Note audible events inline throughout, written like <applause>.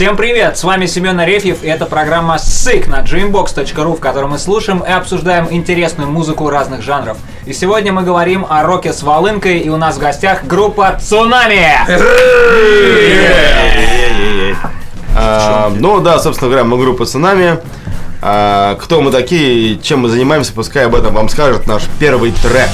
Всем привет! С вами Семен Арефьев и это программа СЫК на dreambox.ru, в которой мы слушаем и обсуждаем интересную музыку разных жанров. И сегодня мы говорим о роке с волынкой, и у нас в гостях группа «Цунами». А, ну да, собственно говоря, мы группа «Цунами». А, кто мы такие и чем мы занимаемся, пускай об этом вам скажет наш первый трек.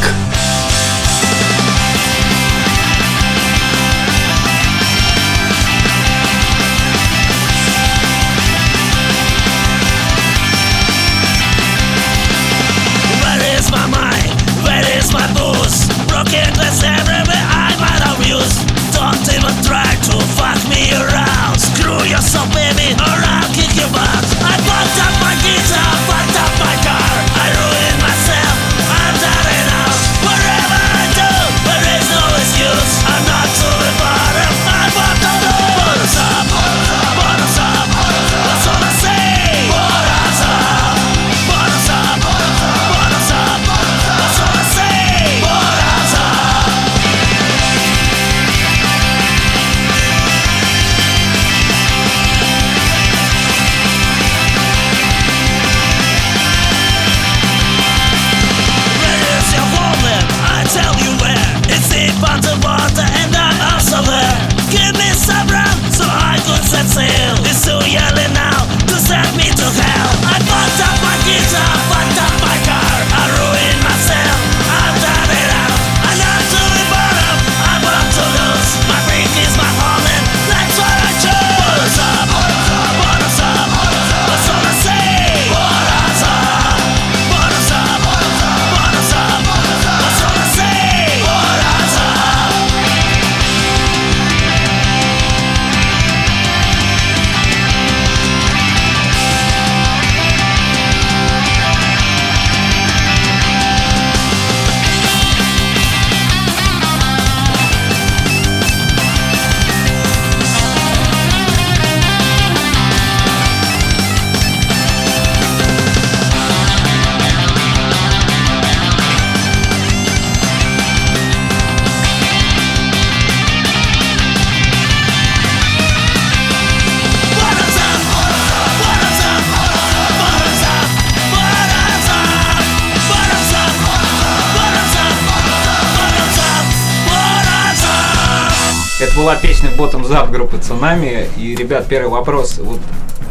Была песня Bottoms Up группы «Цунами». И, ребят, первый вопрос. Вот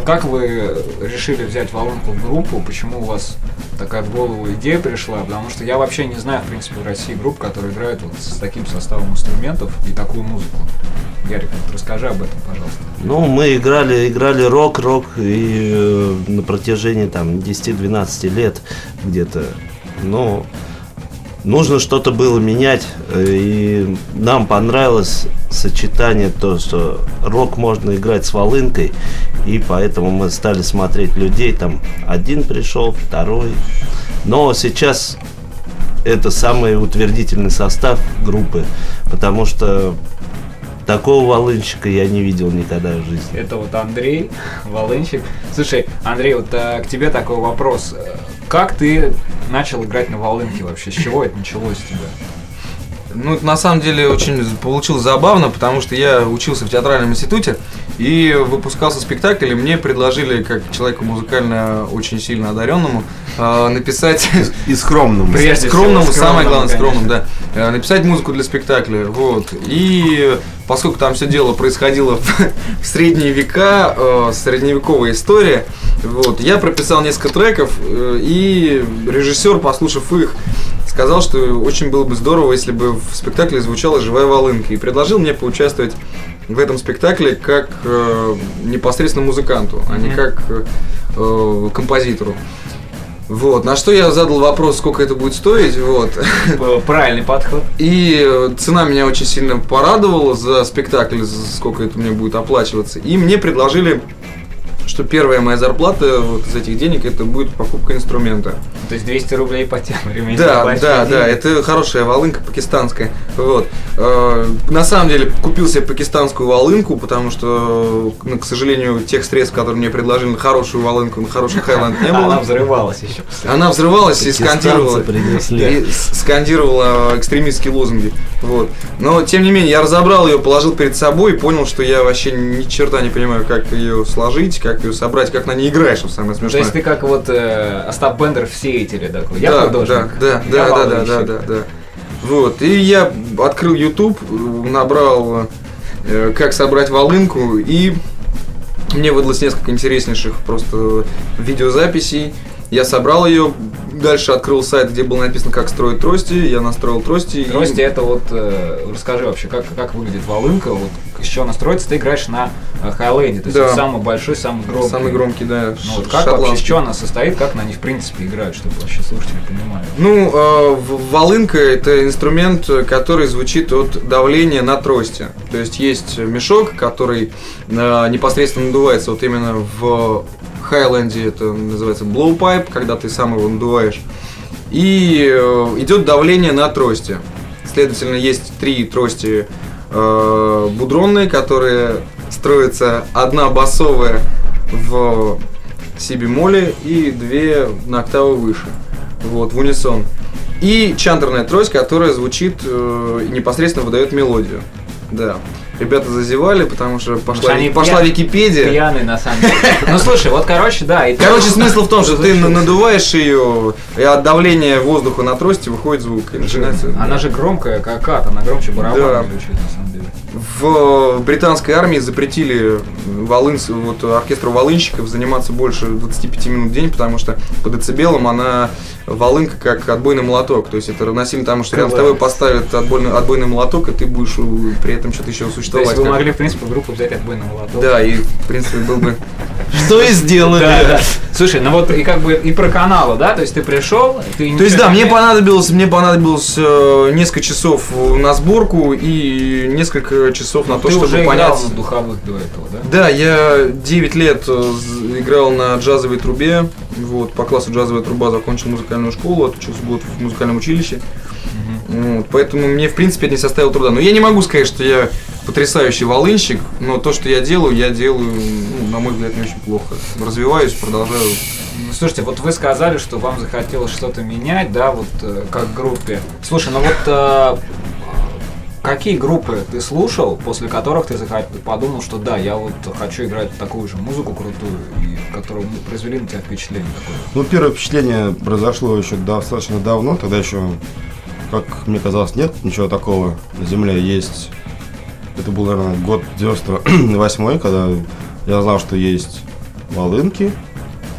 как вы решили взять волынку в группу? Почему у вас такая в голову идея пришла? Потому что я вообще не знаю, в принципе, в России групп, которые играют вот с таким составом инструментов и такую музыку. Ярик, вот расскажи об этом, пожалуйста. Ну, мы играли, играли рок, рок и э, на протяжении там 10-12 лет где-то. Ну, нужно что-то было менять, э, и нам понравилось сочетание то, что рок можно играть с волынкой, и поэтому мы стали смотреть людей, там один пришел, второй. Но сейчас это самый утвердительный состав группы, потому что такого волынщика я не видел никогда в жизни. Это вот Андрей, волынщик. Слушай, Андрей, вот э, к тебе такой вопрос. Как ты начал играть на волынке вообще? С чего это началось у тебя? Ну, это на самом деле очень получилось забавно, потому что я учился в театральном институте и выпускался спектакль, и мне предложили, как человеку музыкально очень сильно одаренному, э, написать И скромному. Прежде скромному, всего, самое главное, скромному, да. Э, Написать музыку для спектакля, вот. И поскольку там все дело происходило в, <laughs> в средние века, э, средневековая история, вот, я прописал несколько треков, э, и режиссер, послушав их, сказал, что очень было бы здорово, если бы в спектакле звучала живая волынка, и предложил мне поучаствовать в этом спектакле как э, непосредственно музыканту, а не как э, э, композитору. Вот, на что я задал вопрос, сколько это будет стоить, вот. Правильный подход. И э, цена меня очень сильно порадовала за спектакль, за сколько это мне будет оплачиваться. И мне предложили что первая моя зарплата вот из этих денег это будет покупка инструмента. То есть 200 рублей по тем времени. Да, да, да, это хорошая волынка пакистанская. Вот. Э, На самом деле купил себе пакистанскую волынку, потому что, ну, к сожалению, тех средств, которые мне предложили на хорошую волынку, на хороший хайланд не <laughs> Она было. взрывалась еще. Она взрывалась и Пакистанцы скандировала, принесли. и скандировала экстремистские лозунги. Вот. Но, тем не менее, я разобрал ее, положил перед собой и понял, что я вообще ни черта не понимаю, как ее сложить, как ее собрать, как на ней играешь, что самое То смешное. есть ты как вот э, Остап Бендер в сеятеле такой. Я да, художник. Да, я да, да, да, да, валунщик. да, да, да. Вот. И я открыл YouTube, набрал э, как собрать волынку, и мне выдалось несколько интереснейших просто видеозаписей. Я собрал ее, дальше открыл сайт, где было написано, как строить трости, я настроил трости. и- Трости это вот, э, расскажи вообще, как, как выглядит волынка, вот с чего она строится, ты играешь на э, хайлейде, то есть Да. самый большой, самый громкий. Самый громкий, да. Ну вот как вообще, из шотландский. чего она состоит, как на ней в принципе играют, чтобы вообще слушатели понимали. Ну, э, волынка это инструмент, который звучит от давления на трости. То есть есть мешок, который э, непосредственно надувается вот именно в Хайленде, это называется blowpipe, когда ты сам его надуваешь. И э, идет давление на трости. Следовательно, есть три трости э, будронные, которые строятся одна басовая в си бемоле и две на октаву выше. Вот, в унисон. И чантерная трость, которая звучит э, непосредственно выдает мелодию. Да. Ребята зазевали, потому что пошла, что они пошла пья- Википедия. Пьяный на самом деле. Ну слушай, вот короче, да. и Короче, смысл в том, что ты надуваешь ее, и от давления воздуха на трости выходит звук. И начинается... Она же громкая, как ад, она громче барабана звучит на самом деле. В британской армии запретили волын, вот, оркестру волынщиков заниматься больше 25 минут в день, потому что по децибелам она волынка как отбойный молоток. То есть это равносильно тому, что рядом с тобой поставят отбойный, отбойный молоток, и ты будешь у- при этом что-то еще То есть существовать. вы могли, в принципе, группу взять отбойный молоток. Да, и в принципе был бы... Что и сделали. Да, да. Слушай, ну вот и как бы и про каналы, да? То есть ты пришел, ты То есть да, не- мне понадобилось, мне понадобилось э, несколько часов на сборку и несколько часов на то, ты чтобы уже понять. играл на духовых до этого, да? Да, я 9 лет э, играл на джазовой трубе. Вот, по классу джазовая труба закончил музыкальную школу, отучился год в музыкальном училище. Вот, поэтому мне, в принципе, это не составило труда. Но я не могу сказать, что я потрясающий волынщик, но то, что я делаю, я делаю, ну, на мой взгляд, не очень плохо. Развиваюсь, продолжаю. Ну, слушайте, вот вы сказали, что вам захотелось что-то менять, да, вот э, как группе. Слушай, ну вот э, какие группы ты слушал, после которых ты подумал, что да, я вот хочу играть такую же музыку крутую, и которые ну, произвели на тебя впечатление такое? Ну, первое впечатление произошло еще достаточно давно, тогда еще, как мне казалось, нет ничего такого на Земле. Есть, это был, наверное, год 98 <clears throat> когда я знал, что есть волынки.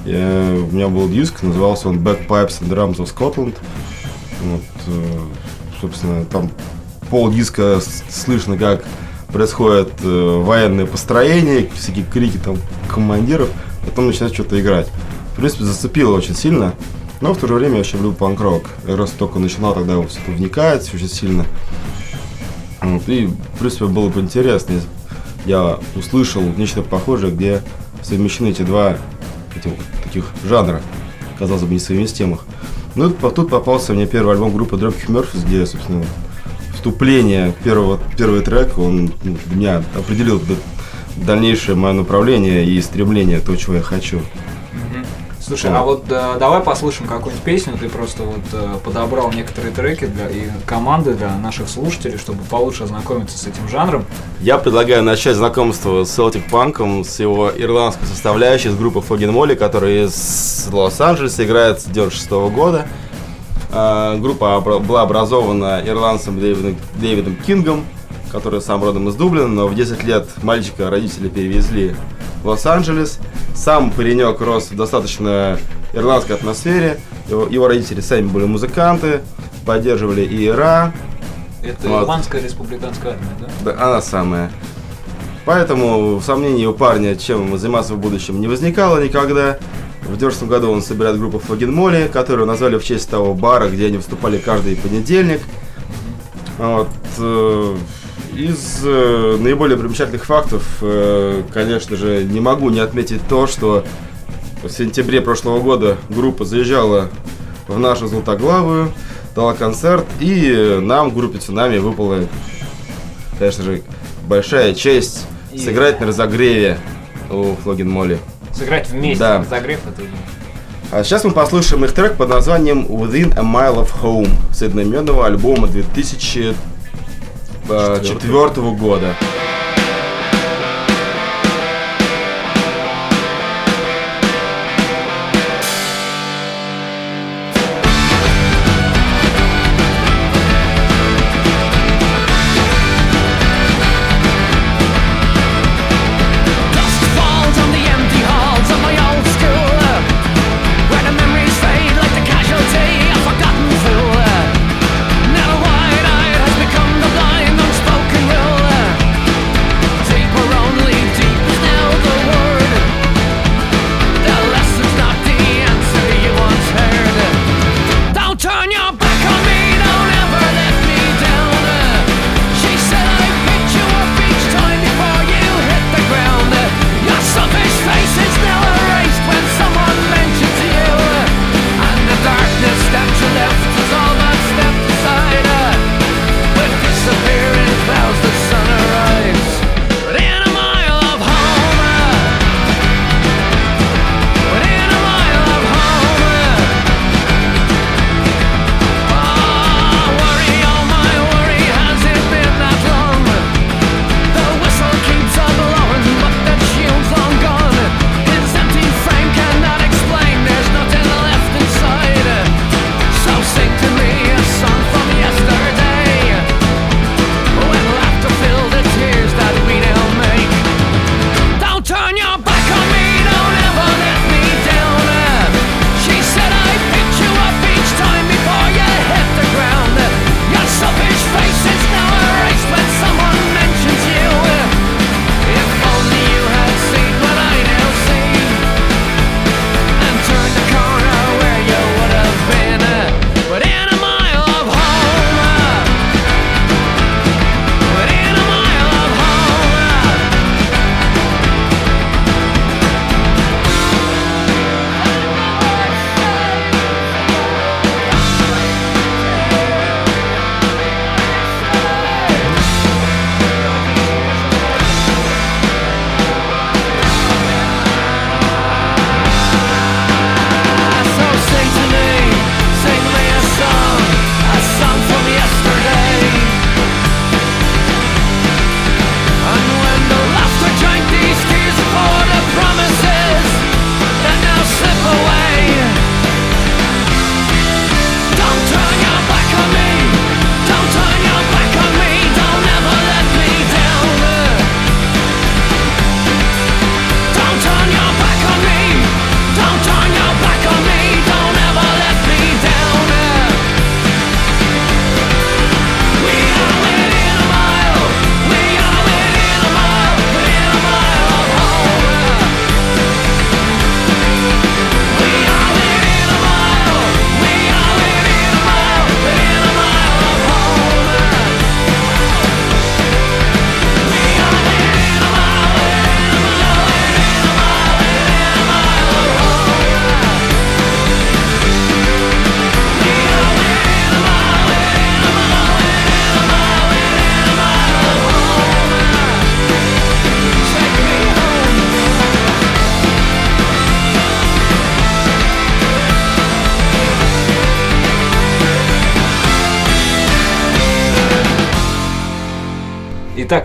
Я- у меня был диск, назывался он Backpipes and Drums of Scotland. Вот, э, собственно, там пол диска слышно, как происходит э, военное построение, всякие крики там командиров, потом начинает что-то играть. В принципе, зацепило очень сильно, но в то же время я еще люблю панк-рок. Я раз только начинал тогда вот что-то вникать очень сильно. Вот, и, в принципе, было бы интересно, я услышал нечто похожее, где совмещены эти два этих таких жанра, казалось бы, несовместимых. Ну, тут, попался мне первый альбом группы Dropkick Murphys, где, собственно, вступление, первого, первый трек, он ну, меня определил дальнейшее мое направление и стремление, то, чего я хочу. Слушай, Да. а вот э, давай послушаем какую-нибудь песню. Ты просто вот э, подобрал некоторые треки для и команды для наших слушателей, чтобы получше ознакомиться с этим жанром. Я предлагаю начать знакомство с Celtic Панком, с его ирландской составляющей, с группы Фогин Молли, которая из Лос-Анджелеса играет с 96 года. А, Группа обра- была образована ирландцем Дэвидом, Дэвидом Кингом, который сам родом из Дублина, но в 10 лет мальчика родители перевезли в Лос-Анджелес. Сам паренек рос в достаточно ирландской атмосфере. Его, его родители сами были музыканты, поддерживали ИРА, Это Вот. Ирландская республиканская армия, да? да, она самая. Поэтому сомнений у парня, чем заниматься в будущем, не возникало никогда. В 90 году он собирает группу Фогин Молли, которую назвали в честь того бара, где они выступали каждый понедельник. Вот, э, из э, наиболее примечательных фактов, э, конечно же, не могу не отметить то, что в сентябре прошлого года группа заезжала в нашу Златоглавую, дала концерт, и нам, группе Цунами, выпала, конечно же, большая честь И- сыграть на разогреве у Флогин Молли. Сыграть вместе, Да. разогрев это. А сейчас мы послушаем их трек под названием Within a Mile of Home с одноименного альбома 2003 2004 года.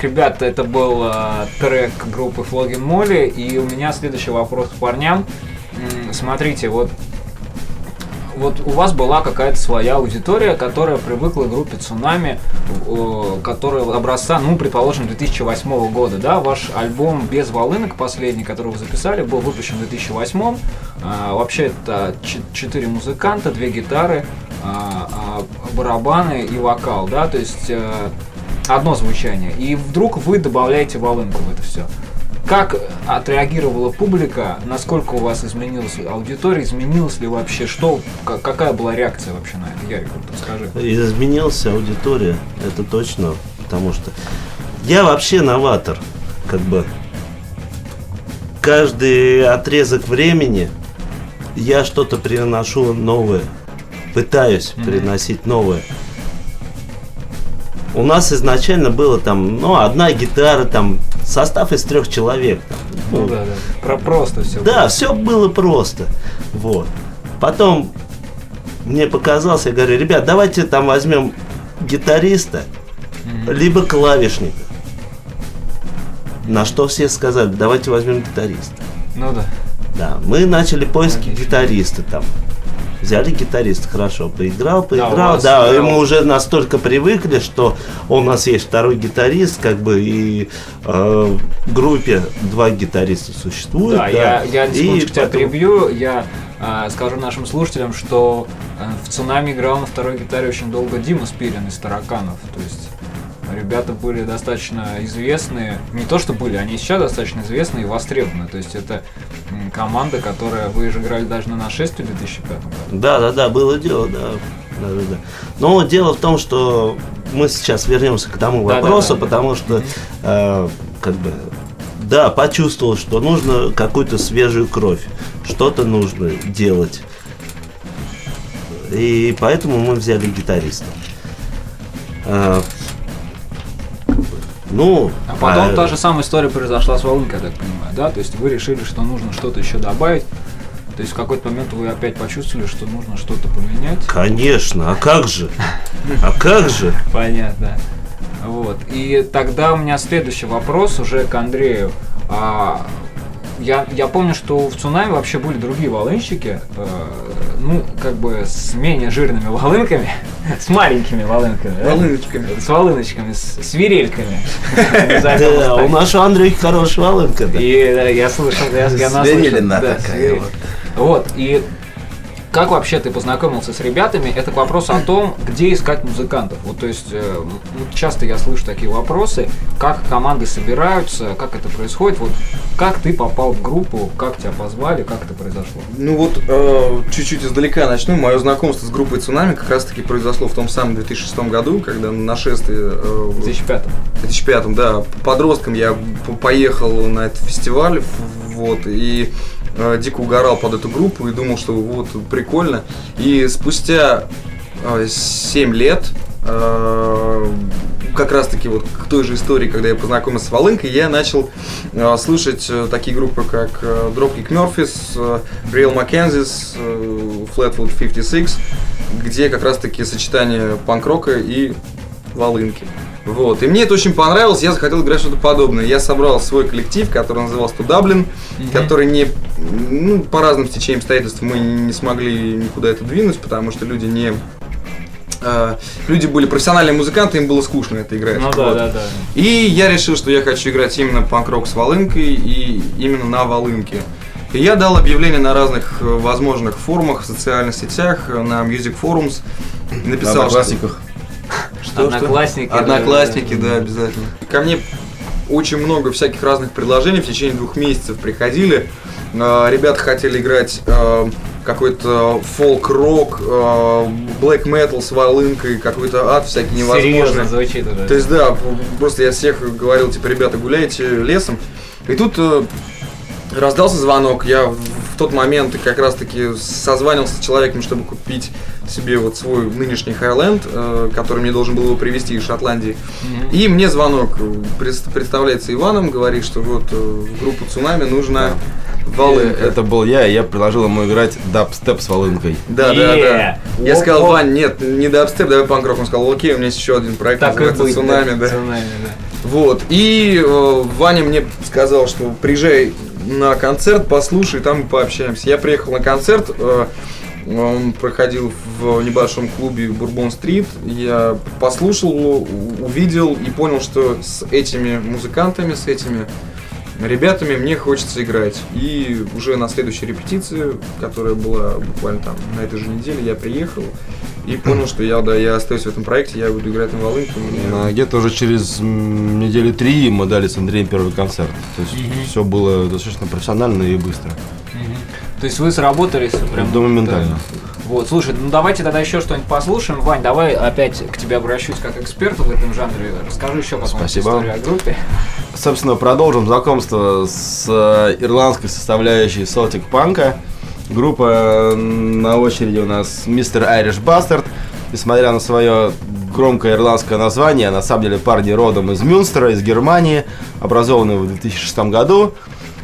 Итак, ребята, это был э, трек группы Флогин Молли. И у меня следующий вопрос к парням. Смотрите, вот вот у вас была какая-то своя аудитория, которая привыкла к группе Цунами, которая образца, ну, предположим, 2008 года, да, ваш альбом «Без волынок», последний, который вы записали, был выпущен в 2008 А, Вообще это четыре музыканта, две гитары, а, а, барабаны и вокал, да, то есть э, одно звучание. И вдруг вы добавляете волынку в это все. Как отреагировала публика? Насколько у вас изменилась аудитория? Изменилась ли вообще? Что? ка- Какая была реакция вообще на это? Ярик, вот расскажи. Изменился аудитория, это точно, потому что я вообще новатор, как бы. Каждый отрезок времени я что-то приношу новое, пытаюсь Мгм. приносить новое. У нас изначально было там, ну, одна гитара, там, состав из трех человек. там, Ну да, да. Про просто все. да, все было просто. Вот. Потом мне показалось, я говорю, ребят, давайте там возьмем гитариста либо клавишника. На что все сказали, давайте возьмем гитариста. Ну да. Да, мы начали поиски Логично. гитариста там. Взяли гитариста, хорошо, поиграл, поиграл, вас да, и мы уже настолько привыкли, что у нас есть второй гитарист, как бы, и э, в группе два гитариста существует. Да, я, я И тебя поэтому- прибью. Я а, скажу нашим слушателям, что а, в «Цунами» играл на второй гитаре очень долго Дима Спирин из «Тараканов». То есть ребята были достаточно известные. Не то, что были, они сейчас достаточно известны и востребованы. То есть это команда, которая... Вы же играли даже на нашествии в 2005 году. Да, да, да, было дело, да. да, да, да. Но дело в том, что мы сейчас вернемся к тому Да, да, вопросу, да, да. потому что э, как бы да, почувствовал, что нужно какую-то свежую кровь, что-то нужно делать. И поэтому мы взяли гитариста. Э, ну, А потом а, та же самая история произошла с волынкой, я так понимаю, да? То есть вы решили, что нужно что-то еще добавить. То есть в какой-то момент вы опять почувствовали, что нужно что-то поменять. Конечно, а как же? А как же? <laughs> Понятно. Вот. И тогда у меня следующий вопрос уже к Андрею. А, я, я помню, что в цунами вообще были другие волынщики, э, ну, как бы с менее жирными волынками, с маленькими волынками, да? Волыночками. С волыночками, с свирельками. Назовем их Да, у нашего Андрея хорошая волынка. да. И да, я слышал, я. Свирелина Да, такая вот. Вот, и как вообще ты познакомился с ребятами? Это к вопросу о том, где искать музыкантов. Вот, то есть, э, часто я слышу такие вопросы, как команды собираются, как это происходит. Вот, как ты попал в группу, как тебя позвали, как это произошло? Ну вот, э, чуть-чуть издалека начну. Мое знакомство с группой «Цунами» как раз-таки произошло в том самом 2006 году, когда на нашествие э, В 2005 В 2005, да, подростком я поехал на этот фестиваль, вот, и э, дико угорал под эту группу и думал, что вот прикольно. И спустя э, 7 лет, э, как раз таки вот к той же истории, когда я познакомился с Волынкой, я начал э, слушать э, такие группы, как э, Dropkick Murphys, э, Real Mackenzies, э, Flatwood 56, где как раз таки сочетание панк-рока и волынки. Вот. И мне это очень понравилось, я захотел играть что-то подобное. Я собрал свой коллектив, который назывался To Dublin, который не, ну, по разным стечениям обстоятельств мы не смогли никуда это двинуть, потому что люди не э, люди были профессиональные музыканты, им было скучно это играть. Ну да, Вот. да, да. И я решил, что я хочу играть именно панк-рок с волынкой и именно на волынке. И я дал объявление на разных э, возможных форумах, в социальных сетях, э, на Music Forums. Написал, На что- классиках. Что, Одноклассники, что? Одноклассники, да, обязательно. Ко мне очень много всяких разных предложений в течение двух месяцев приходили. Э, Ребята хотели играть э, какой-то фолк-рок, э, black metal с волынкой, какой-то ад всякий невозможный. Серьезно звучит уже. То есть, да, просто я всех говорил, типа, ребята, гуляйте лесом. И тут э, раздался звонок. Я в, в тот момент как раз-таки созванивался с человеком, чтобы купить себе вот свой нынешний Хайленд, э, который мне должен был его привезти из Шотландии. И мне звонок э, представляется Иваном, говорит, что вот э, в группу Цунами нужно волынка. Это был я, и я предложил ему играть дабстеп с волынкой. Да, да, да. Yeah. Я сказал. Вань, нет, не дабстеп, давай панк-рок. Он сказал, окей, у меня есть еще один проект, Так и называется быть. Цунами, да. Цунами, да. Вот. И э, Ваня мне сказал, что приезжай на концерт, послушай, там мы пообщаемся. Я приехал на концерт, э, он проходил в небольшом клубе Бурбон-стрит. Я послушал увидел и понял, что с этими музыкантами, с этими ребятами мне хочется играть. И уже на следующей репетиции, которая была буквально там на этой же неделе, я приехал и понял, что я, да, я остаюсь в этом проекте, я буду играть на волынке. мне- Где-то уже через недели три мы дали с Андреем первый концерт. То есть все было достаточно профессионально и быстро. То есть вы сработались прям... Да, моментально. Вот, слушай, ну давайте тогда еще что-нибудь послушаем. Вань, давай опять к тебе обращусь как эксперту в этом жанре. Расскажи еще потом Спасибо. историю о группе. Собственно, продолжим знакомство с э, ирландской составляющей Celtic Панка. Группа на очереди у нас Mr. Irish Bastard. Несмотря на свое громкое ирландское название, на самом деле парни родом из Мюнстера, из Германии, образованные в 2006 году.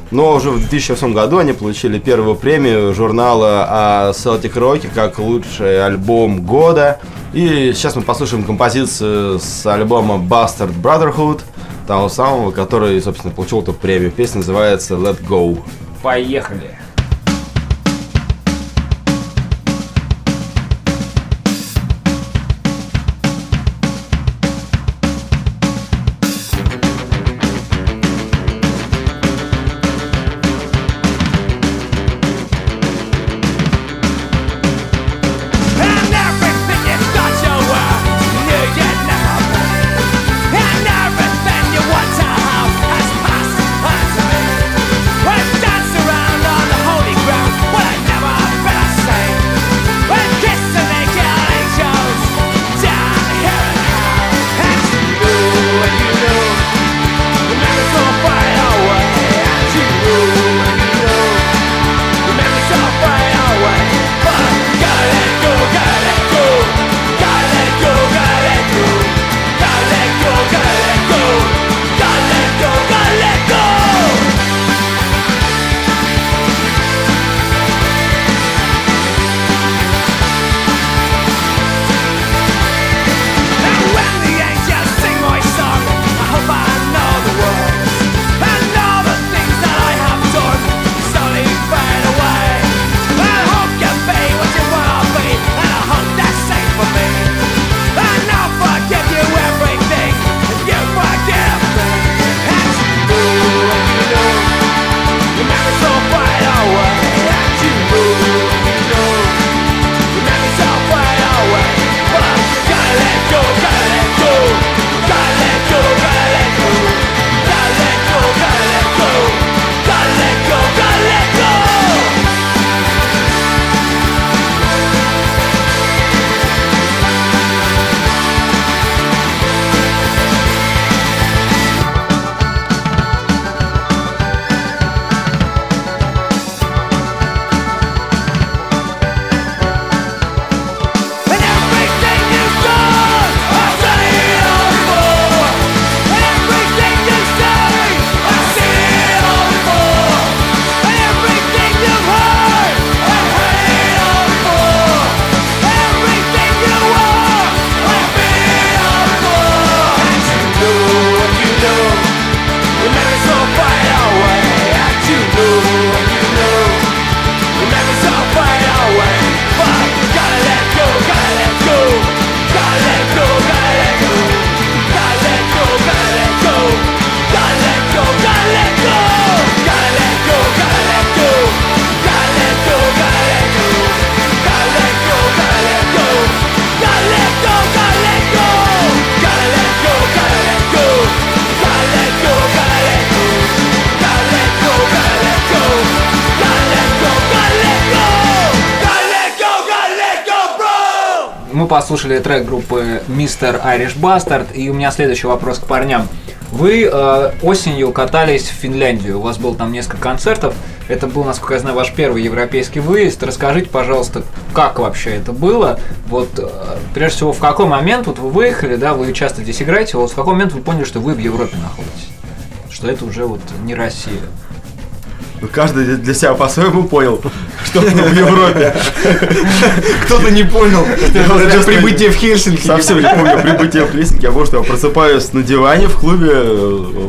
Но уже в 2008 году они получили первую премию журнала Celtic Rock как лучший альбом года. И сейчас мы послушаем композицию с альбома Bastard Brotherhood, того самого, который, собственно, получил эту премию. Песня называется Let Go. Поехали. Послушали трек группы Mr. Irish Bastard, и у меня следующий вопрос к парням. Вы э, осенью катались в Финляндию, у вас было там несколько концертов. Это был, насколько я знаю, ваш первый европейский выезд. Расскажите, пожалуйста, как вообще это было? Вот, э, прежде всего, в какой момент вот вы выехали, да, вы часто здесь играете, вот в какой момент вы поняли, что вы в Европе находитесь? Что это уже вот не Россия. Ну, Каждый для себя по-своему понял, что в Европе. Кто-то не понял. Это прибытие в Хельсинки. Совсем не помню прибытие в Хельсинки. Я помню, что я просыпаюсь на диване в клубе. э,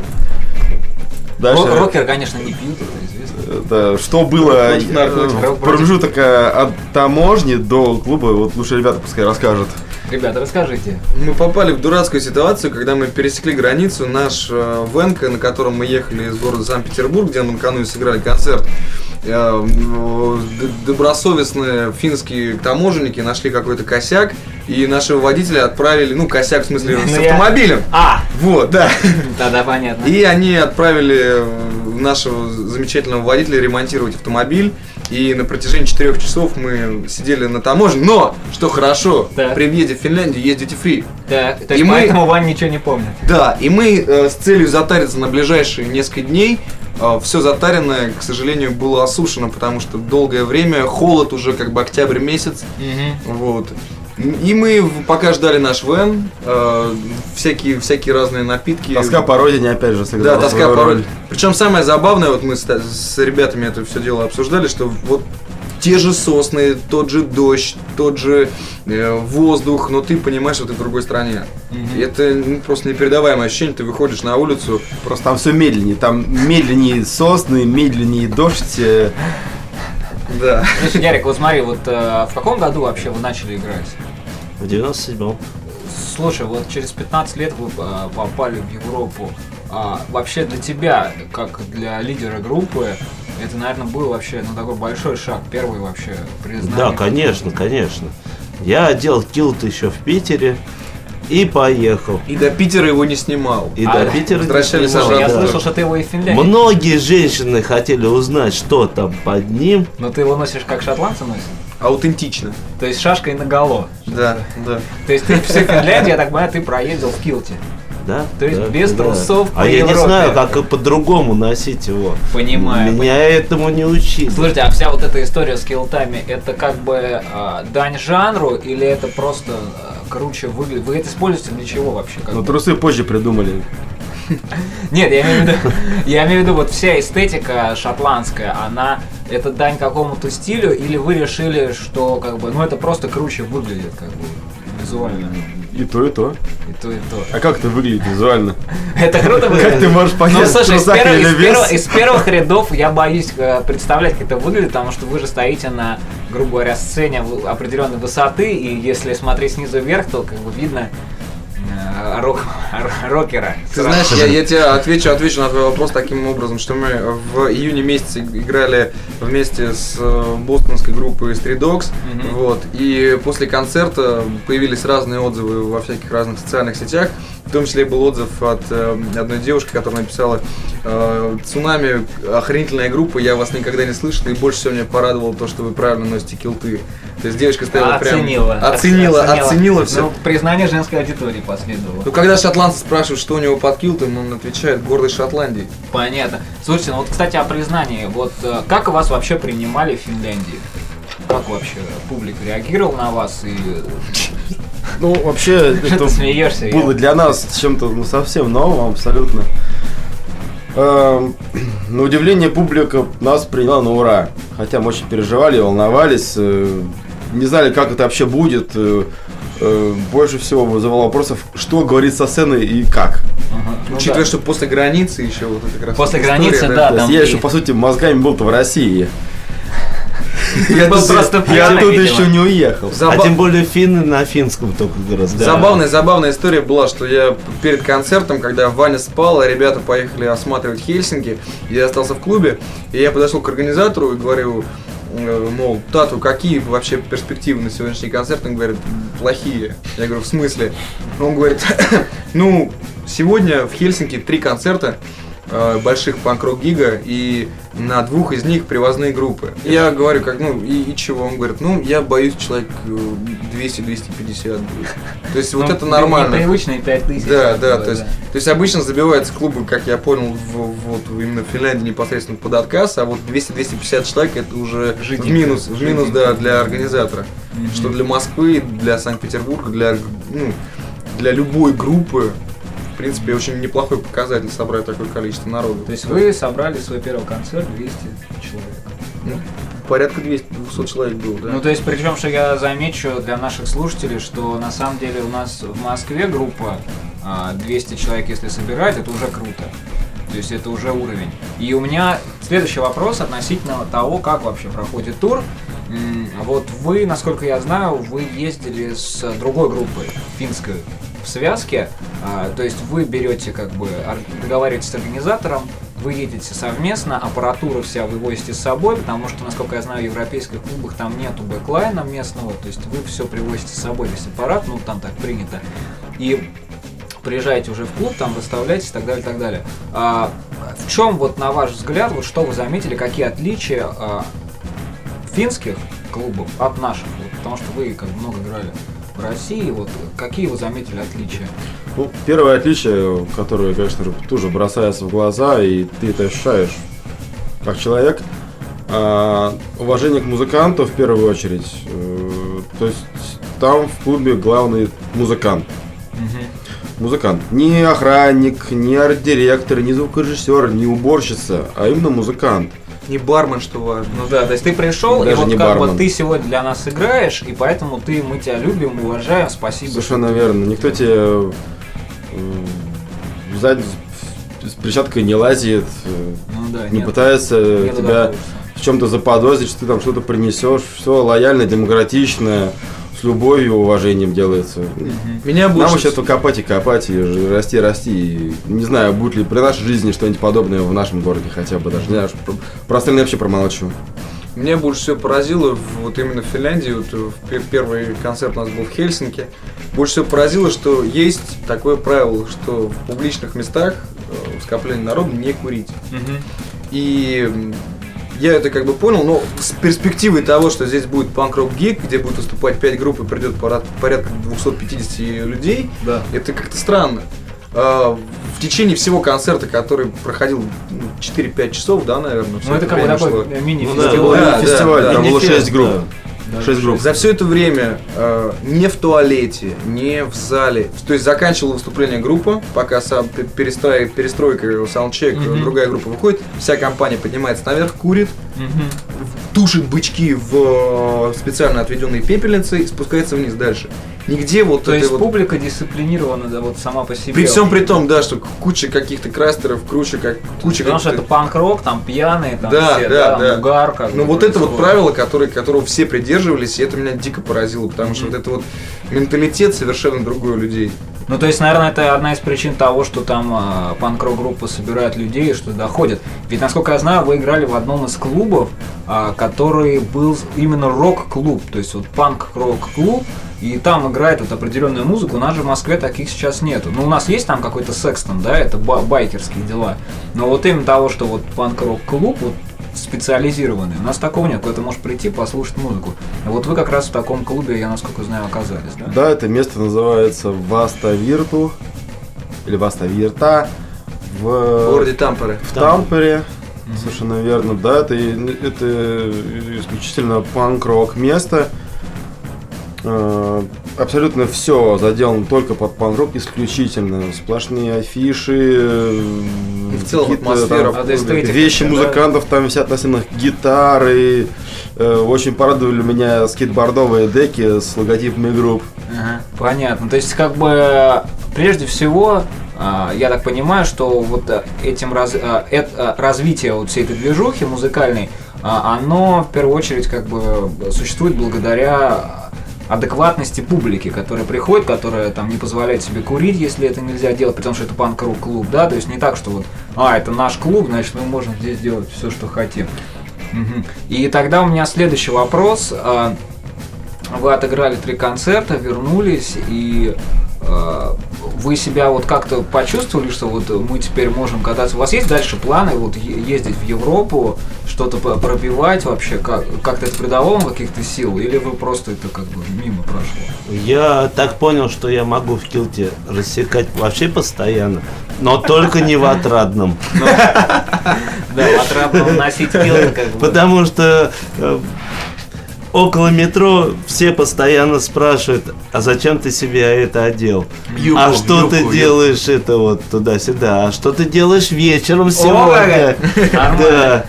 Дальше, Ро- Рокеры, конечно, не пьют, это известно. это, что было наркотиков. э, в промежуток э, от таможни до клуба, вот лучше ребята пускай расскажут. Ребята, расскажите. Мы попали в дурацкую ситуацию, когда мы пересекли границу. Наш э, Венка, на котором мы ехали из города Санкт-Петербург, где мы накануне сыграли концерт, э, д- добросовестные финские таможенники нашли какой-то косяк, и нашего водителя отправили, ну, косяк в смысле с Ну, я- автомобилем. А, Вот, да. тогда понятно. И они отправили э, нашего замечательного водителя ремонтировать автомобиль. И на протяжении четырех часов мы сидели на таможне. Но, что хорошо, Так. при въезде в Финляндию есть duty free. Так, И есть мы- поэтому Вань ничего не помнит. Да, и мы э, с целью затариться на ближайшие несколько дней, все затаренное, к сожалению, было осушено, потому что долгое время, холод уже как бы октябрь месяц, вот. И мы, пока ждали наш вен, э, всякие, всякие разные напитки. Тоска по родине опять же Да, сыграла тоска свою по роли. Причем самое забавное, вот мы с, с ребятами это все дело обсуждали, что вот те же сосны, тот же дождь, тот же э, воздух, но ты понимаешь, что ты в другой стране. И это ну, просто непередаваемое ощущение, ты выходишь на улицу, Просто там все медленнее. Там медленнее сосны, медленнее дождь. э, да. Слушай, Ярик, вот смотри, вот э, в каком году вообще вы начали играть? В 97-м. Слушай, вот через 15 лет вы э, попали в Европу. А вообще для тебя, как для лидера группы, это, наверное, был вообще ну, такой большой шаг, первый вообще признание. Да, конечно, конечно. Я делал килт еще в Питере и поехал. И до Питера его не снимал. И А, до Питера возвращались не снимал. Я да. слышал, что ты его и в Финляндии. Многие женщины хотели узнать, что там под ним. Но ты его носишь как шотландцы носят? Аутентично. То есть шашкой наголо. Да, да. То есть ты всю Финляндию, я так понимаю, ты проездил в килте. Да? То есть да, без да. трусов по А я не знаю, как и по-другому носить его. Понимаю. Меня этому не учили. Слушайте, а вся вот эта история с килтами, это как бы э, дань жанру или это просто э, круче выглядит? Вы это используете для чего вообще? Бы? трусы позже придумали. <laughs> Нет, я имею в виду, я имею в виду вот вся эстетика шотландская, она это дань какому-то стилю или вы решили, что как бы, ну это просто круче выглядит как бы визуально И то, и то. и то и то. А как это выглядит визуально? <laughs> Это круто Как выглядит. ты можешь понять, Ну, слушай, из, первых- или из первых- из первых рядов я боюсь э, представлять, как это выглядит, потому что вы же стоите на, грубо говоря, сцене определенной высоты, и если смотреть снизу вверх, то как бы видно рок, <laughs> рокера. Ты знаешь, я, я тебе отвечу, отвечу на твой вопрос таким образом, что мы в июне месяце играли вместе с э, бостонской группой Street Dogs, Мгм. вот, и после концерта появились разные отзывы во всяких разных социальных сетях, в том числе был отзыв от э, одной девушки, которая написала э, «Цунами, охренительная группа, я вас никогда не слышал, и больше всего меня порадовало то, что вы правильно носите килты». То есть девочка стояла прям... Оценила. Оценила, оценила все. Ну, признание женской аудитории последовало. Ну, когда шотландцы спрашивают, что у него под килтом, он отвечает «Гордость Шотландии». Понятно. Слушайте, ну вот, кстати, о признании. Вот э, как вас вообще принимали в Финляндии? Как вообще публика реагировала на вас и Ну, вообще, <laughs> это смеешься? Было для нас чем-то ну, совсем новым абсолютно. Эм, <clears throat> На удивление публика нас приняла на ура. Хотя мы очень переживали, волновались, э, не знали, как это вообще будет. э, э, Больше всего вызывало вопросов, что говорит со сцены и как. Ага. Ну Учитывая, да. что после границы еще вот это как раз После история, границы, да. Есть там я и- еще, по сути, мозгами был-то в России. Я был просто Я оттуда видимо. еще не уехал. А тем более финны на финском только разговаривают. Забавная, забавная история была, что я перед концертом, когда Ваня спал, а ребята поехали осматривать Хельсинки, я остался в клубе, и я подошел к организатору и говорю, э, мол, Тату, какие вообще перспективы на сегодняшний концерт? Он говорит, плохие. Я говорю, в смысле? Он говорит, <coughs> ну, сегодня в Хельсинки три концерта, больших панк-рок гига, и на двух из них привозные группы. Я говорю, как, ну, и, и чего? Он говорит, ну, я боюсь, человек э, 200-250 будет. То есть вот Ну, это нормально. Непривычные 5000. Да, да, то есть, то есть обычно забиваются клубы, как я понял, в, вот именно в Финляндии непосредственно под отказ, а вот 200-250 человек это уже в минус, в минус, да, для организатора. Что для Москвы, для Санкт-Петербурга, для, ну, для любой группы, принципе, очень неплохой показатель собрать такое количество народу. То есть вы собрали свой первый концерт 200 человек. Ну, порядка 200 200 человек было, да. Ну, то есть, причем, что я замечу для наших слушателей, что на самом деле у нас в Москве группа а, 200 человек, если собирать, это уже круто. То есть это уже уровень. И у меня следующий вопрос относительно того, как вообще проходит тур. Вот вы, насколько я знаю, вы ездили с другой группой, финской, в связке. А, То есть вы берете, как бы, договариваетесь с организатором, вы едете совместно, аппаратуру вся вы возите с собой, потому что, насколько я знаю, в европейских клубах там нету бэклайна местного, то есть вы все привозите с собой, весь аппарат, ну там так принято. И приезжаете уже в клуб, там выставляетесь и так далее, и так далее. А, в чем вот на ваш взгляд, вот что вы заметили, какие отличия а, финских клубов от наших? Вот, потому что вы как бы много играли в России, вот какие вы заметили отличия? Ну, первое отличие, которое, конечно же, тоже бросается в глаза, и ты это ощущаешь как человек, а, уважение к музыканту в первую очередь. Э, То есть там в клубе главный музыкант. Музыкант. Не охранник, не арт-директор, не звукорежиссер, не уборщица, а именно музыкант. Не бармен, что важно. Ну да, то есть ты пришел, и Даже вот не как бы бармен. ты сегодня для нас играешь, и поэтому ты, мы тебя любим, уважаем, спасибо. Совершенно верно. Никто тебе сзади с перчаткой не лазит, э, Ну да, не нет, пытается не тебя в чем-то заподозрить, что ты там что-то принесешь. Все лояльно, демократично, с любовью и уважением делается. Меня Нам больше... вообще только копать и копать, и расти, расти. И не знаю, будет ли при нашей жизни что-нибудь подобное в нашем городе хотя бы даже. Не знаю, про, про остальные вообще промолчу. Меня больше всего поразило вот именно в Финляндии, вот в пе- первый концерт у нас был в Хельсинки. Больше всего поразило, что есть такое правило, что в публичных местах э, в скоплении народа не курить. Мгм. И я это как бы понял, но с перспективой того, что здесь будет панк-рок гиг, где будет выступать 5 групп и придет порядка 250 людей, Да. это как-то странно. А, В течение всего концерта, который проходил ну, 4-5 часов, да, наверное. Ну это как бы время такой шло. мини-фестиваль. да, фестиваль, да, там было мини-фест, 6 групп. Да. 6 групп. За все это время э, не в туалете, не в зале. То есть заканчивала выступление группа, пока сам пе- перестраив- перестройка, саундчек, Мгм. другая группа выходит, вся компания поднимается наверх, курит, Мгм. Тушит бычки в э, специально отведенные пепельницы и спускается вниз дальше. Нигде вот То есть вот- публика дисциплинирована, да, вот сама по себе. При всем при том, да, что куча каких-то крастеров, куча, как, куча Потому что это панк-рок, там пьяные, там Да, все, да, да, да. угар, как Ну вот это вот правило, которое, которого все придерживались, и это меня дико поразило, потому что вот это вот менталитет совершенно другой у людей. Ну, то есть, наверное, это одна из причин того, что там а, панк-рок группа собирает людей, что доходит. Ведь, насколько я знаю, вы играли в одном из клубов, а, который был именно рок-клуб, то есть вот панк-рок-клуб, и там играет вот определенную музыку. У нас же в Москве таких сейчас нету. Ну, у нас есть там какой-то секстон, да, это ба- байкерские дела. Но вот именно того, что вот панк-рок-клуб, вот специализированный. У нас такого нет, куда ты можешь прийти, послушать музыку. А вот вы как раз в таком клубе, я насколько знаю, оказались, да? Да, это место называется Васта Вирту или Васта Вирта в, В городе Тампере. в Тампере. Совершенно верно. Да, это, это исключительно панк-рок место. Э, Абсолютно все заделано только под панк-рок, исключительно. Сплошные афиши. Э, И в целом атмосфера там. Вещи Да. музыкантов там висят на стенах, гитары. Э, Очень порадовали меня скейтбордовые деки с логотипами групп. Ага, понятно. То есть, как бы, прежде всего, а, я так понимаю, что вот а, этим раз, а, эт- а, развитие вот всей этой движухи музыкальной, а, оно в первую очередь как бы существует благодаря адекватности публики, которая приходит, которая там не позволяет себе курить, если это нельзя делать, потому что это панк-рок клуб, да, то есть не так, что вот, а, это наш клуб, значит, мы можем здесь делать все, что хотим. Мгм. И тогда у меня следующий вопрос. А, Вы отыграли три концерта, вернулись, и вы себя вот как-то почувствовали, что вот мы теперь можем кататься. У вас есть дальше планы вот ездить в Европу, что-то пробивать вообще? Как, как-то это придало вам каких-то сил? Или вы просто это как бы мимо прошло? Я так понял, что я могу в килте рассекать вообще постоянно, но только не в отрадном. Да, отрадно носить килт как бы. Потому что э, около метро все постоянно спрашивают, а зачем ты себе это одел? Юбку, а что ты юбку, делаешь это вот туда-сюда? А что ты делаешь вечером сегодня? Да.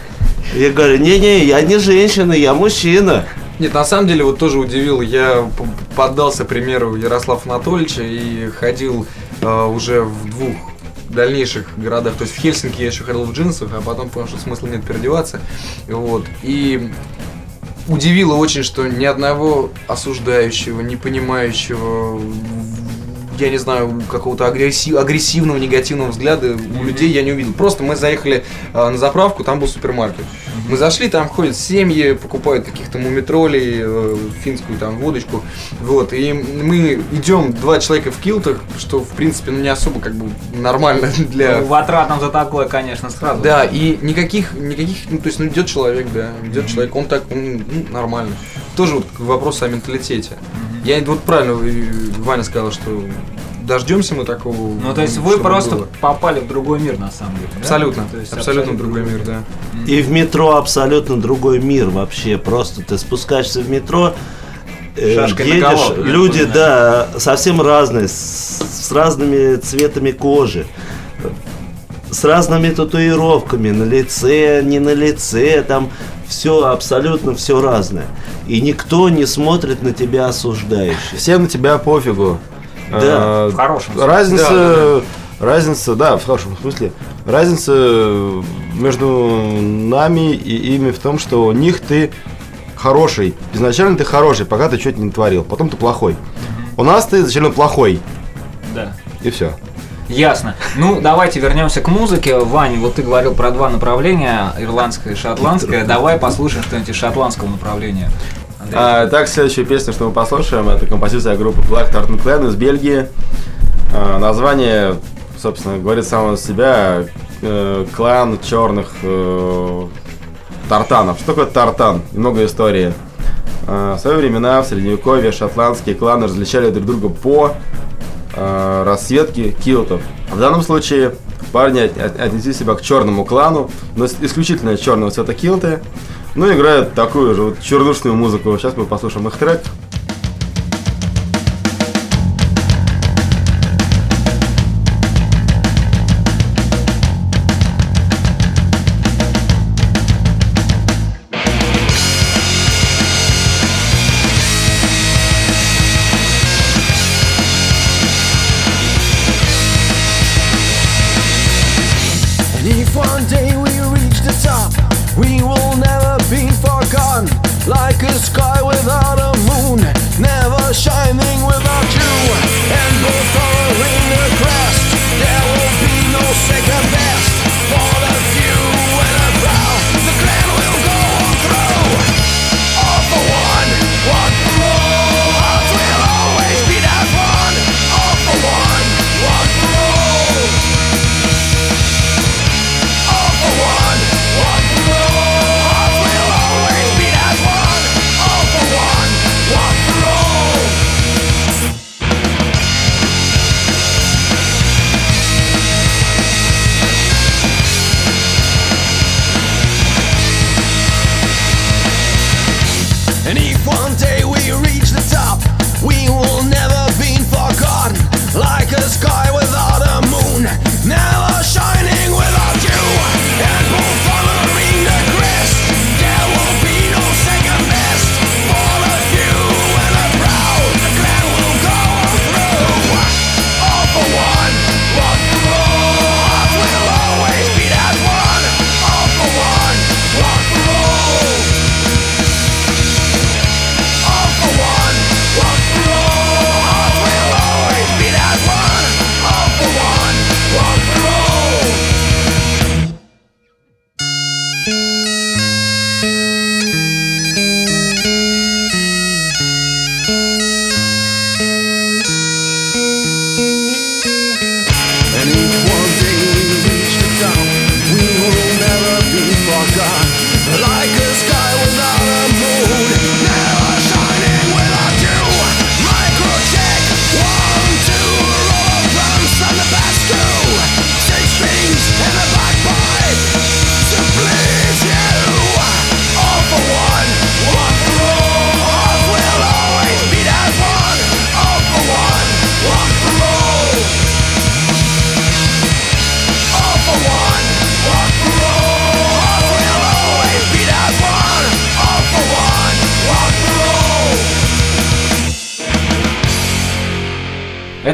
Я говорю, не-не, я не женщина, я мужчина. Нет, на самом деле, вот тоже удивил, я поддался примеру Ярослава Анатольевича и ходил э, уже в двух дальнейших городах. То есть в Хельсинки я еще ходил в джинсах, а потом понял, что смысла нет переодеваться. Вот. И удивило очень, что ни одного осуждающего, не понимающего, я не знаю, какого-то агрессив- агрессивного, негативного взгляда у людей я не увидел. Просто мы заехали э, на заправку, там был супермаркет. Мы зашли, там ходят семьи, покупают каких-то мумитролей, э, финскую там водочку. Вот, и мы идем, два человека в килтах, что, в принципе, ну, не особо как бы нормально <laughs> для... Ну, В отрадном за такое, конечно, сразу. Да, и никаких, никаких, ну, то есть, ну, идет человек, да, идет человек, он так, он, ну, нормально. Тоже вот вопрос о менталитете. Я вот правильно э, Ваня сказал, что дождемся мы такого. Ну, то есть вы просто было. попали в другой мир, на самом деле. да? Абсолютно, То есть абсолютно другой мир, да. И в метро абсолютно другой мир вообще. Просто ты спускаешься в метро, э, Шашкой едешь, я люди, да, совсем разные, с, с разными цветами кожи. с разными татуировками на лице, не на лице, там все абсолютно все разное. И никто не смотрит на тебя осуждающе. Всем на тебя пофигу. Да, А, в хорошем смысле. Разница, Да, разница, да, в хорошем смысле. Разница между нами и ими в том, что у них ты хороший. Изначально ты хороший, пока ты что-то не творил. Потом ты плохой. У нас ты изначально плохой. Да. И все. Ясно. Ну, давайте вернемся к музыке. Вань, вот ты говорил про два направления, ирландское и шотландское. Давай послушаем что-нибудь из шотландского направления. А, так, следующая песня, что мы послушаем, это композиция группы Black Tartan Clan из Бельгии. А, название, собственно, говорит само за себя. Э, клан черных э, тартанов. Что такое тартан? Много истории. А, в свои времена, в средневековье, шотландские кланы различали друг друга по э, расцветке килтов. В данном случае парни от- от- отнесли себя к черному клану, но исключительно черного цвета килты. Ну, играют такую же вот чернушную музыку. Сейчас мы послушаем их трек.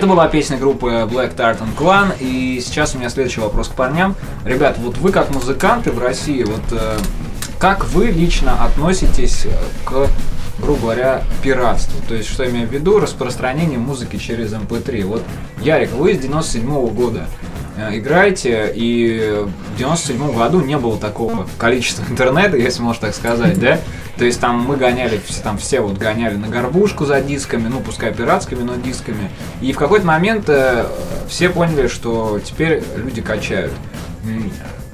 Это была песня группы Black Tartan Clan, и сейчас у меня следующий вопрос к парням. Ребят, вот вы как музыканты в России, вот э, как вы лично относитесь к, грубо говоря, пиратству? То есть, что я имею в виду, распространение музыки через MP3. Вот, Ярик, вы с 97 года э, играете, и в 97 году не было такого количества интернета, если можно так сказать, да? То есть там мы гоняли, там все вот гоняли на горбушку за дисками, ну пускай пиратскими, но дисками. И в какой-то момент э, все поняли, что теперь люди качают.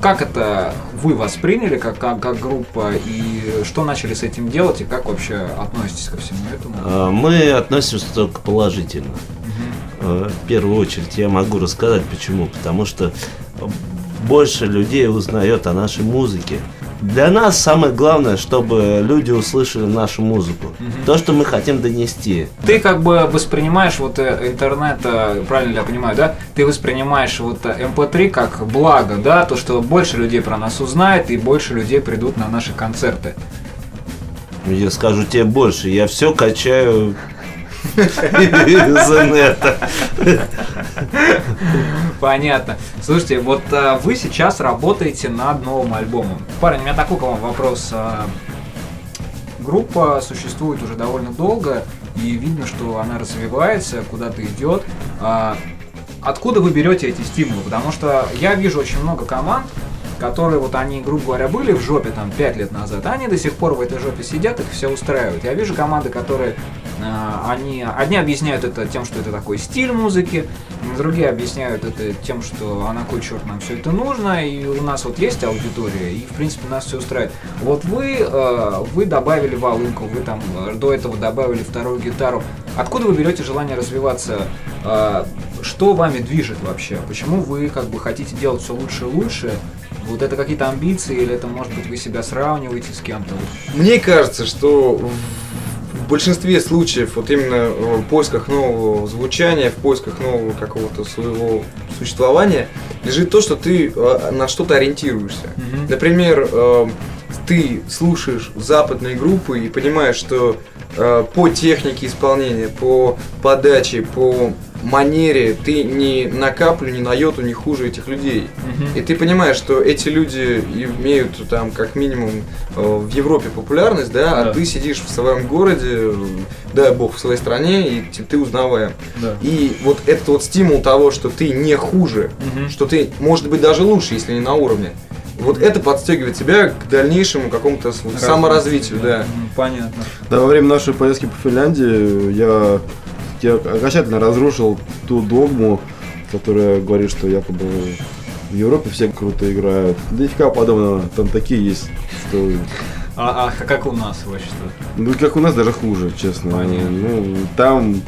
Как это вы восприняли как, как, как группа и что начали с этим делать и как вообще относитесь ко всему этому? А, Мы относимся только положительно. Э, В первую очередь я могу рассказать почему. Потому что больше людей узнает о нашей музыке для нас самое главное, чтобы люди услышали нашу музыку. То, что мы хотим донести. Ты как бы воспринимаешь вот э, интернет, э, правильно я понимаю, да? Ты воспринимаешь вот э, MP3 как благо, да? То, что больше людей про нас узнает и больше людей придут на наши концерты. Я скажу тебе больше, я все качаю из инета. Понятно. Слушайте, вот а, вы сейчас работаете над новым альбомом. Парень, у меня такой к вам вопрос. А, группа существует уже довольно долго, и видно, что она развивается, куда-то идет. А, откуда вы берете эти стимулы? Потому что я вижу очень много команд, которые вот они, грубо говоря, были в жопе там 5 лет назад, они до сих пор в этой жопе сидят, их все устраивает. Я вижу команды, которые а, они одни объясняют это тем, что это такой стиль музыки, другие объясняют это тем, что а на кой черт нам все это нужно, и у нас вот есть аудитория, и в принципе нас все устраивает. Вот вы, э, вы добавили волынку, вы там э, до этого добавили вторую гитару. Откуда вы берете желание развиваться? Э, Что вами движет вообще? Почему вы как бы хотите делать все лучше и лучше? Вот это какие-то амбиции, или это может быть вы себя сравниваете с кем-то? Мне кажется, что в большинстве случаев вот именно в поисках нового звучания, в поисках нового какого-то своего существования лежит то, что ты э, на что-то ориентируешься. Мгм. Например, э, ты слушаешь западные группы и понимаешь, что э, по технике исполнения, по подаче, по манере ты ни на каплю, ни на йоту не хуже этих людей. Мгм. И ты понимаешь, что эти люди имеют там как минимум э, в Европе популярность, да, Да. а ты сидишь в своем городе, дай бог, в своей стране, и ты, ты узнаваем. Да. И вот этот вот стимул того, что ты не хуже, Мгм. что ты, может быть, даже лучше, если не на уровне. Вот это подстегивает тебя к дальнейшему какому-то саморазвитию, да. Мгм, Понятно. Да, во время нашей поездки по Финляндии я, я окончательно разрушил ту догму, которая говорит, что якобы в Европе все круто играют. Да нифига подобного. Там такие есть, что... А, а как у нас вообще что? Ну, как у нас даже хуже, честно. Понятно. Ну, там...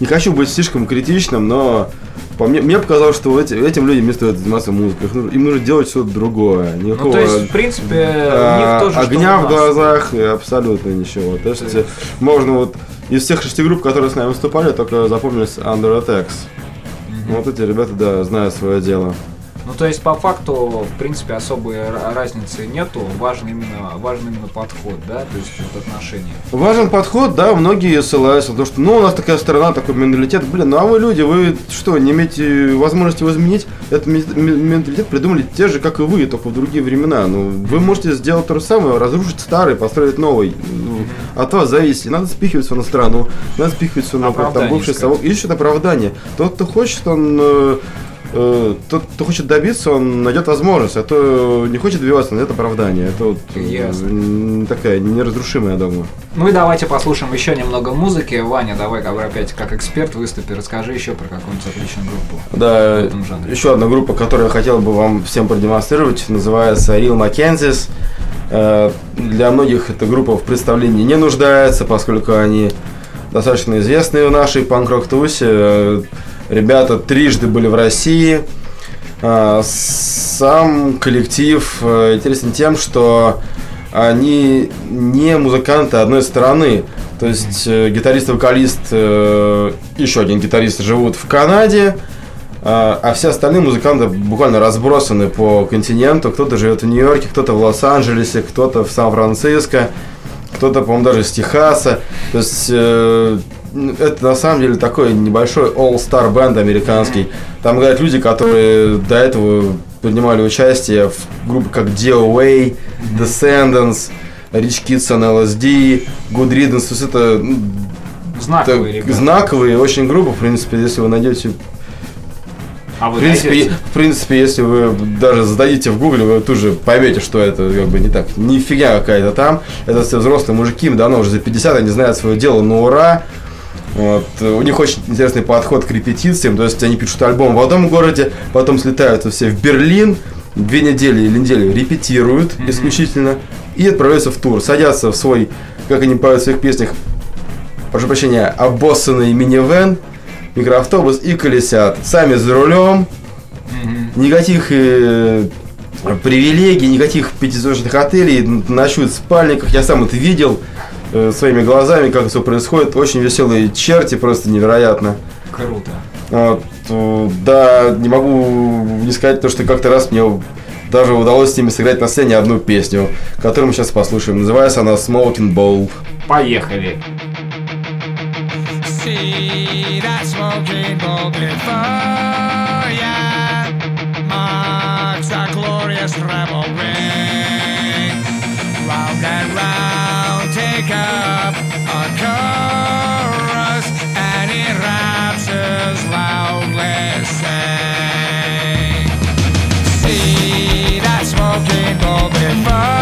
Не хочу быть слишком критичным, но по мне, мне показалось, что эти- этим людям не стоит заниматься музыкой. Нужно- Им нужно делать что-то другое. Ну, Никакого то есть, в принципе, у а, них тоже огня у в глазах и абсолютно ничего. То есть То есть- можно вот из всех шести групп, которые с нами выступали, только запомнились Under Attacks. Мгм. Вот эти ребята, да, знают свое дело. Ну, то есть, по факту, в принципе, особой ра- разницы нету. Важен именно, важен именно подход, да, то есть вот отношения. Важен подход, да, многие ссылаются на то, что ну у нас такая страна, такой менталитет. Блин, ну а вы люди, вы что, не имеете возможности его изменить? Этот ме- ме- менталитет придумали те же, как и вы, только в другие времена. Ну, вы можете сделать то же самое, разрушить старый, построить новый. Ну, от вас зависит. Надо спихивать все на страну, надо спихивать все на там, бывший совок. Ищет оправдание. Тот, кто хочет, он э, э, тот, кто хочет добиться, он найдет возможность, а то не хочет добиваться, найдет оправдание. Это вот э, Ясно. такая неразрушимая, я думаю. Ну и давайте послушаем еще немного музыки. Ваня, давай как опять как эксперт выступи, расскажи еще про какую-нибудь отличную группу. Да, в этом жанре. еще одна группа, которую я хотел бы вам всем продемонстрировать, называется Real Mackenzies. Э, Для многих эта группа в представлении не нуждается, поскольку они достаточно известные в нашей панк-рок тусе. Э, Ребята трижды были в России. Э, Сам коллектив интересен тем, что они не музыканты одной страны. То есть гитарист и вокалист, еще один гитарист живут в Канаде, а а все остальные музыканты буквально разбросаны по континенту. Кто-то живет в Нью-Йорке, кто-то в Лос-Анджелесе, кто-то в Сан-Франциско, кто-то, по-моему, даже из Техаса. То есть э, это на самом деле такой небольшой all-star бенд американский. Там играют люди, которые до этого принимали участие в группах как DOA, Descendants, Rich Kids on LSD, Good Riddance. То есть это ну, Знаковые так, ребята. знаковые очень группы, в принципе, если вы найдете А в принципе, в принципе, если вы даже зададите в гугле, вы тут же поймете, что это как бы не так. Нифига какая-то там. Это все взрослые мужики, им давно уже за 50, они знают свое дело на ура. Вот. У них очень интересный подход к репетициям. То есть они пишут альбом в одном городе, потом слетают все в Берлин, две недели или неделю репетируют исключительно и отправляются в тур. Садятся в свой, как они поют в своих песнях, прошу прощения, обоссанный минивэн, микроавтобус и колесят. Сами за рулем. Никаких э, привилегий, никаких пятизвездочных отелей, ночуют в спальниках. Я сам это видел э, своими глазами, как все происходит. Очень веселые черти, просто невероятно. Круто. Вот, э, да, не могу не сказать то, что как-то раз мне даже удалось с ними сыграть на сцене одну песню, которую мы сейчас послушаем. Называется она Smoking Bowl. Поехали. See that smoking bowl before ya marks a glorious revelry. Round and round, take up a chorus, and it raptures loudly sing. See that smoking bowl before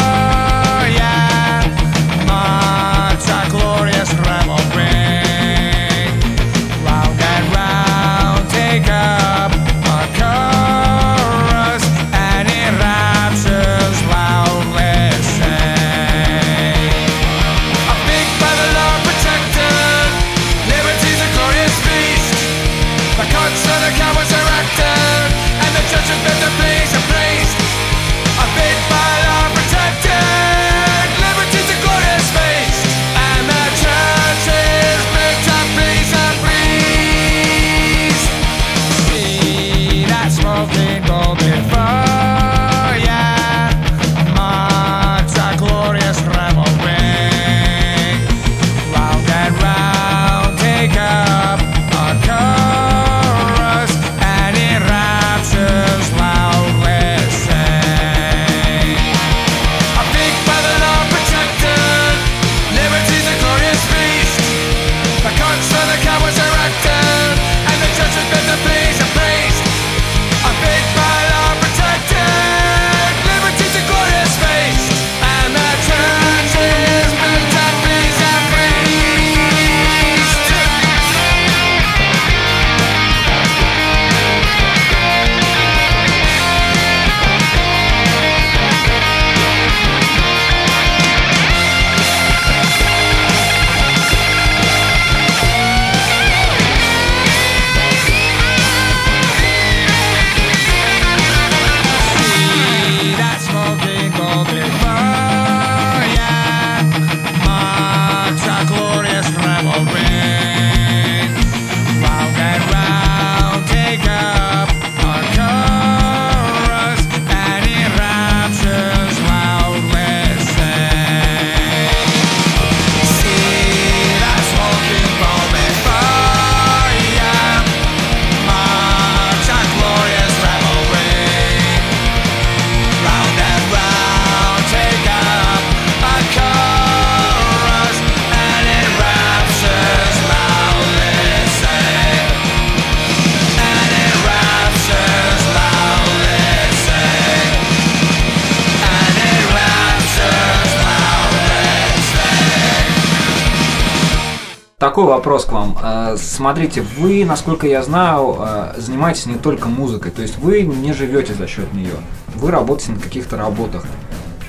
Такой вопрос к вам. А, Смотрите, вы, насколько я знаю, а, занимаетесь не только музыкой, то есть вы не живете за счет нее, вы работаете на каких-то работах.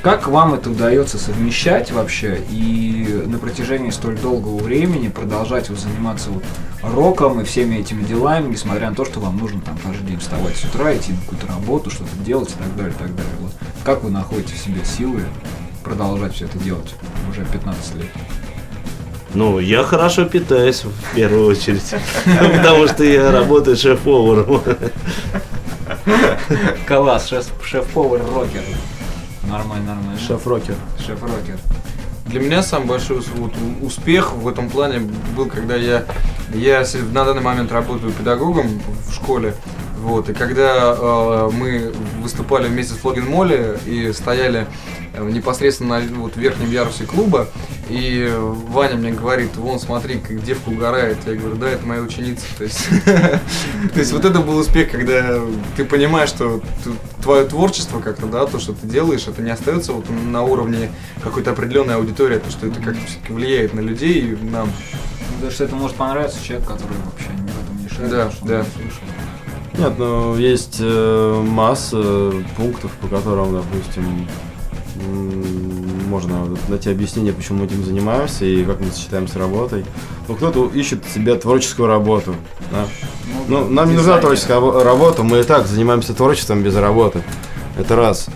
Как вам это удается совмещать вообще и на протяжении столь долгого времени продолжать вот заниматься вот роком и всеми этими делами, несмотря на то, что вам нужно там каждый день вставать с утра, идти на какую-то работу, что-то делать и так далее, и так далее. Вот. Как вы находите в себе силы продолжать все это делать уже 15 лет? Ну, я хорошо питаюсь в первую очередь, <laughs> потому что я работаю шеф-поваром. <laughs> Класс, шеф, шеф-повар рокер. Нормально, нормально. Шеф-рокер. Шеф-рокер. Для меня самый большой вот успех в этом плане был, когда я, я на данный момент работаю педагогом в школе. Вот, и когда э, мы выступали вместе с Флогин Молли и стояли э, непосредственно на вот, верхнем ярусе клуба, и Ваня мне говорит, вон смотри, как девка угорает. Я говорю, да, это моя ученица. То есть, <laughs> то есть вот это был успех, когда ты понимаешь, что твое творчество как-то, да, то, что ты делаешь, это не остается вот на уровне какой-то определенной аудитории, то, что это как-то все-таки влияет на людей и нам. Потому что это может понравиться человек, который вообще в этом не шарит, Да, да. слышал. Нет, ну есть э, масса пунктов, по которым, допустим, можно найти объяснение, почему мы этим занимаемся и как мы сочетаем с работой. Ну, кто-то ищет себе творческую работу. да. Ну, нам не нужна творческая рабо- работа, мы и так занимаемся творчеством без работы. Это раз.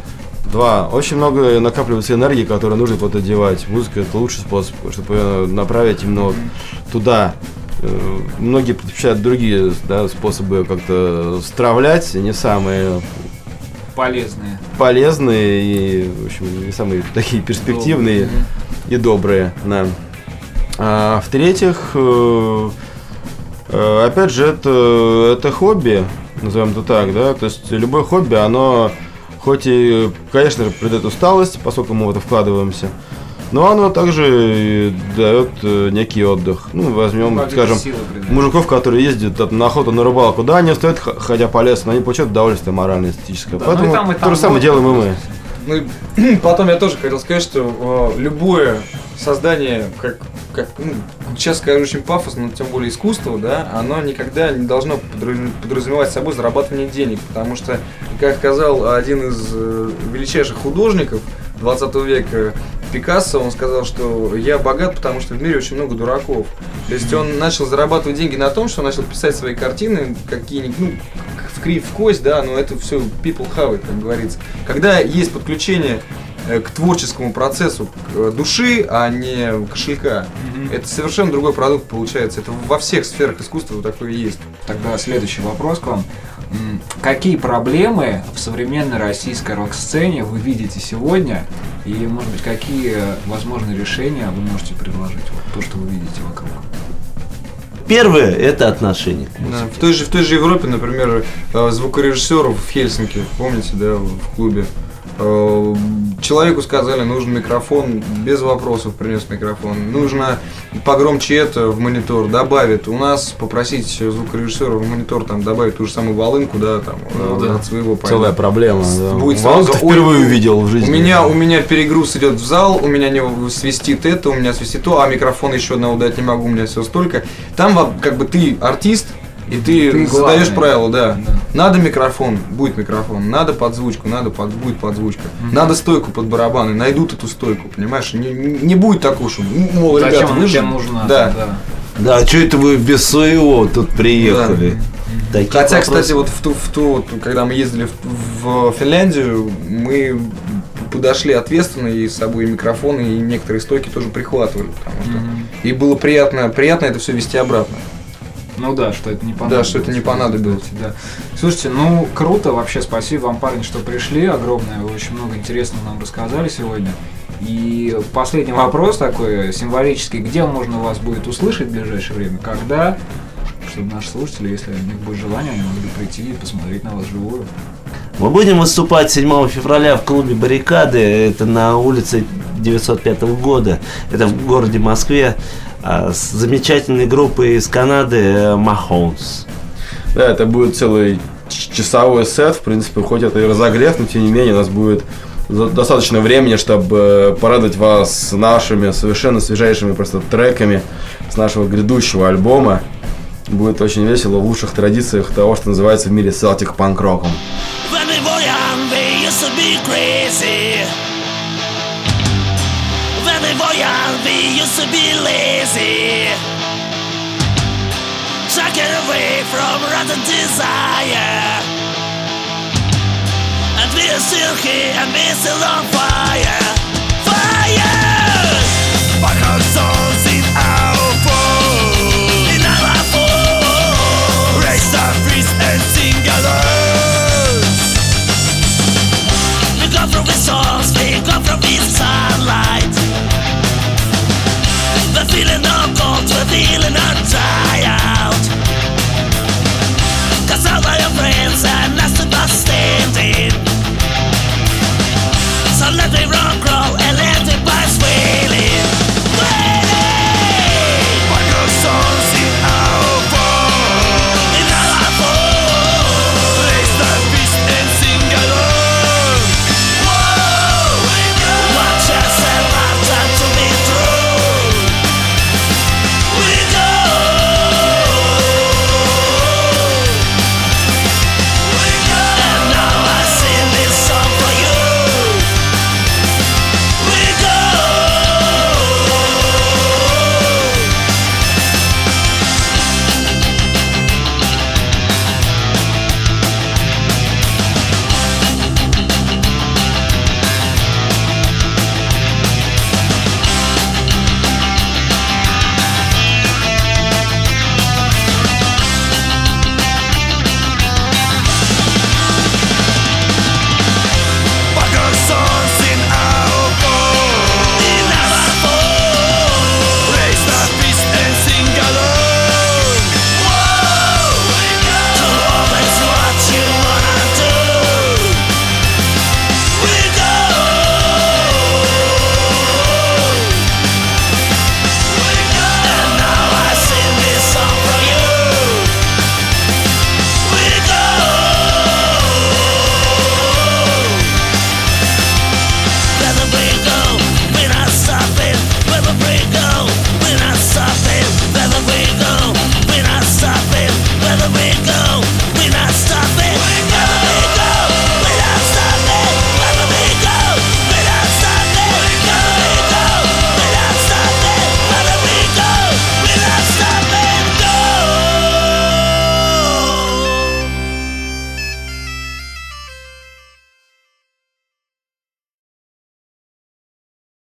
Два. Очень много накапливается энергии, которую нужно вот одевать. Музыка это лучший способ, чтобы ее направить именно вот туда. Э, Многие предпочитают другие да, способы как-то стравлять, не самые Полезные. полезные и, в общем, не самые такие перспективные и добрые. Да. А, в-третьих, э, э, опять же, это, это хобби, назовем это так, да, то есть любое хобби, оно хоть и, конечно же, придает усталость, поскольку мы в это вкладываемся, но оно также дает э, некий отдых. Ну, возьмем, Какие-то скажем, силы мужиков, которые ездят на охоту, на рыбалку, да, они устают, х- ходя по лесу, но они получают удовольствие моральное, эстетическое. Да, Поэтому ну и там, и то там же самое делаем и мы. Ну <clears throat> потом я тоже хотел сказать, что э, любое создание, как, как ну, сейчас скажу очень пафосно, но тем более искусство, да, оно никогда не должно подраз- подразумевать собой зарабатывание денег, потому что, как сказал один из э, величайших художников 20 века, Пикассо, он сказал, что я богат, потому что в мире очень много дураков. То есть он начал зарабатывать деньги на том, что он начал писать свои картины, какие-нибудь, ну, в крив, в кость, да, но это все people have it, как говорится. Когда есть подключение э, к творческому процессу к, э, души, а не кошелька, это совершенно другой продукт получается. Это во всех сферах искусства такое есть. Тогда следующий вопрос к вам. Какие проблемы в современной российской рок-сцене вы видите сегодня? И, может быть, какие возможные решения вы можете предложить? Вот то, что вы видите вокруг. Первое – это отношения. Да, В той же в той же Европе, например, э, звукорежиссеров в Хельсинки, помните, да, в клубе. Э, Человеку сказали, нужен микрофон, без вопросов принес микрофон. Нужно погромче это в монитор, добавит. У нас попросить звукорежиссера в монитор там добавить ту же самую волынку, да, там, э, от своего Целая пойма. проблема. Да. Будет Волк сразу, впервые ой, увидел в жизни. У меня, у меня перегруз идет в зал, у меня не свистит это, у меня свистит то, а микрофон еще одного дать не могу, у меня все столько. Там как бы ты артист, и ты, Ты задаешь главный. правила, да. Да. Надо микрофон, будет микрофон. Надо подзвучку, надо под, будет подзвучка. Надо стойку под барабаны, найдут эту стойку, понимаешь? Не, не- будет такого, что, мол, Зачем ребята, вы же... нужна? Да. Да, а что это вы без своего тут приехали? Такие Хотя, вопросы. кстати, вот в ту, в ту, вот, когда мы ездили в, в Финляндию, мы подошли ответственно и с собой и микрофоны, и некоторые стойки тоже прихватывали, потому что и было приятно, приятно это все вести обратно. Ну да, что это не понадобилось. что это не понадобилось. Да. Слушайте, ну круто вообще, спасибо вам, парни, что пришли, огромное, вы очень много интересного нам рассказали сегодня. И последний вопрос такой символический, где можно вас будет услышать в ближайшее время, когда, чтобы наши слушатели, если у них будет желание, они могли прийти и посмотреть на вас живую. Мы будем выступать 7 февраля в клубе «Баррикады». Это на улице 905 года. Это в городе Москве. А, С замечательной группой из Канады э, Махоунс. Да, это будет целый часовой сет, в принципе, хоть это и разогрев, но тем не менее у нас будет достаточно времени, чтобы порадовать вас нашими совершенно свежайшими просто треками с нашего грядущего альбома. Будет очень весело в лучших традициях того, что называется в мире Celtic панк-роком. When we were young, we used to be crazy. be lazy. Shucking away from rotten desire. And we are silky and we are still on fire. Fire! Back our souls in our food. In our food. Raise the.